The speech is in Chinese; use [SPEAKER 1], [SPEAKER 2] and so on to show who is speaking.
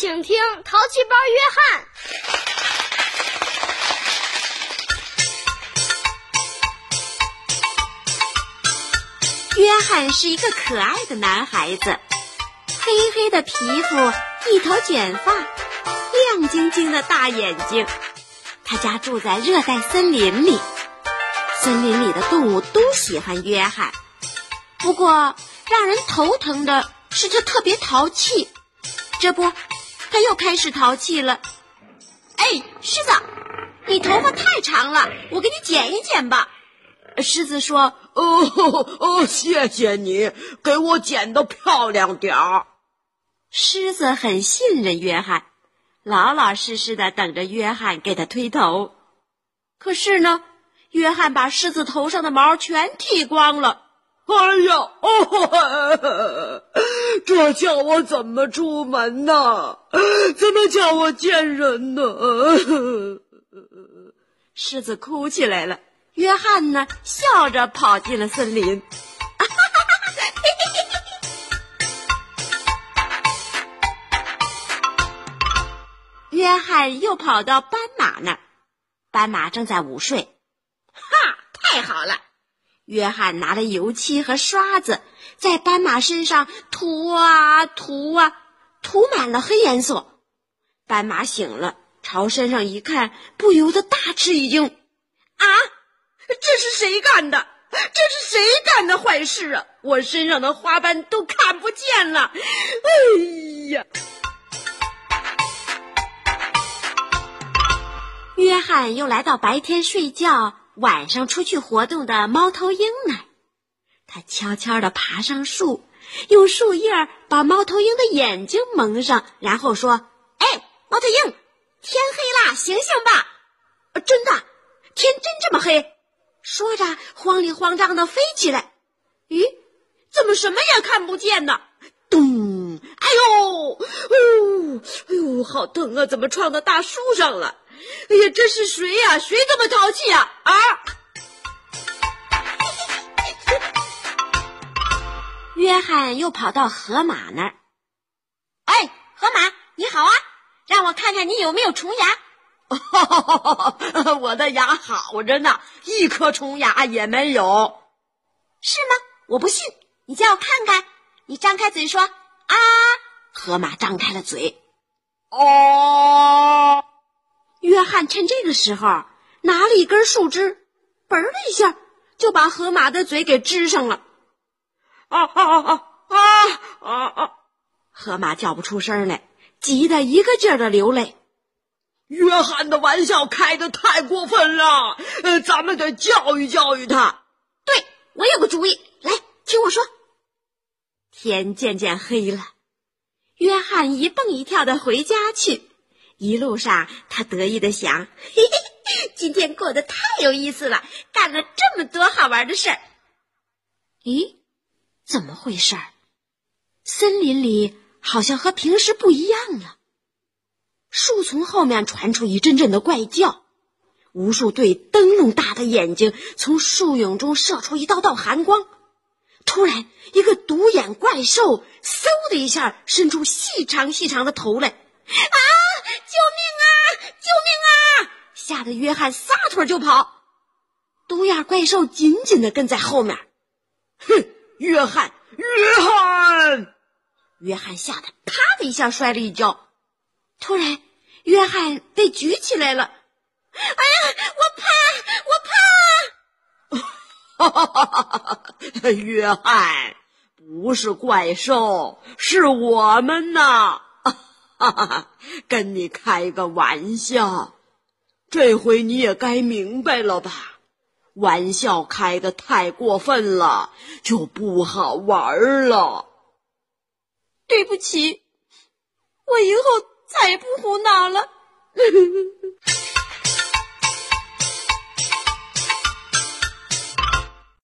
[SPEAKER 1] 请听《淘气包约翰》。
[SPEAKER 2] 约翰是一个可爱的男孩子，黑黑的皮肤，一头卷发，亮晶晶的大眼睛。他家住在热带森林里，森林里的动物都喜欢约翰。不过，让人头疼的是他特别淘气。这不，他又开始淘气了。哎，狮子，你头发太长了，我给你剪一剪吧。狮子说。
[SPEAKER 3] 哦哦，谢谢你给我剪的漂亮点儿。
[SPEAKER 2] 狮子很信任约翰，老老实实的等着约翰给他推头。可是呢，约翰把狮子头上的毛全剃光了。
[SPEAKER 3] 哎呀，哦，这叫我怎么出门呢？怎么叫我见人呢？
[SPEAKER 2] 狮子哭起来了。约翰呢，笑着跑进了森林。约翰又跑到斑马那儿，斑马正在午睡。哈，太好了！约翰拿了油漆和刷子，在斑马身上涂啊涂啊，涂满了黑颜色。斑马醒了，朝身上一看，不由得大吃一惊：“啊！”这是谁干的？这是谁干的坏事啊？我身上的花斑都看不见了！哎呀！约翰又来到白天睡觉、晚上出去活动的猫头鹰呢？它，悄悄地爬上树，用树叶把猫头鹰的眼睛蒙上，然后说：“哎，猫头鹰，天黑啦，醒醒吧！”真的，天真这么黑？说着，慌里慌张的飞起来。咦，怎么什么也看不见呢？咚！哎呦，哦，哎呦，好疼啊！怎么撞到大树上了？哎呀，这是谁呀？谁这么淘气啊？啊！约翰又跑到河马那儿。哎，河马，你好啊！让我看看你有没有虫牙。
[SPEAKER 3] 我的牙好着呢，一颗虫牙也没有，
[SPEAKER 2] 是吗？我不信，你叫我看看。你张开嘴说啊！河马张开了嘴。
[SPEAKER 3] 哦，
[SPEAKER 2] 约翰趁这个时候拿了一根树枝，嘣的一下就把河马的嘴给支上了。
[SPEAKER 3] 啊啊啊啊啊啊！
[SPEAKER 2] 河马叫不出声来，急得一个劲儿的流泪。
[SPEAKER 3] 约翰的玩笑开的太过分了，呃，咱们得教育教育他。
[SPEAKER 2] 对，我有个主意，来听我说。天渐渐黑了，约翰一蹦一跳的回家去。一路上，他得意的想：嘿嘿，今天过得太有意思了，干了这么多好玩的事儿。咦，怎么回事儿？森林里好像和平时不一样了。树丛后面传出一阵阵的怪叫，无数对灯笼大的眼睛从树影中射出一道道寒光。突然，一个独眼怪兽嗖的一下伸出细长细长的头来，啊！约翰撒腿就跑。独眼怪兽紧紧的跟在后面。
[SPEAKER 3] 哼，约翰，约翰！
[SPEAKER 2] 约翰吓得啪的一下摔了一跤。突然，约翰被举起来了。哎呀，
[SPEAKER 3] 我怕，我怕！哈！约翰，不是怪兽，是我们呐！哈哈哈，跟你开个玩笑，这回你也该明白了吧？玩笑开的太过分了，就不好玩了。
[SPEAKER 2] 对不起，我以后。再也不胡闹了。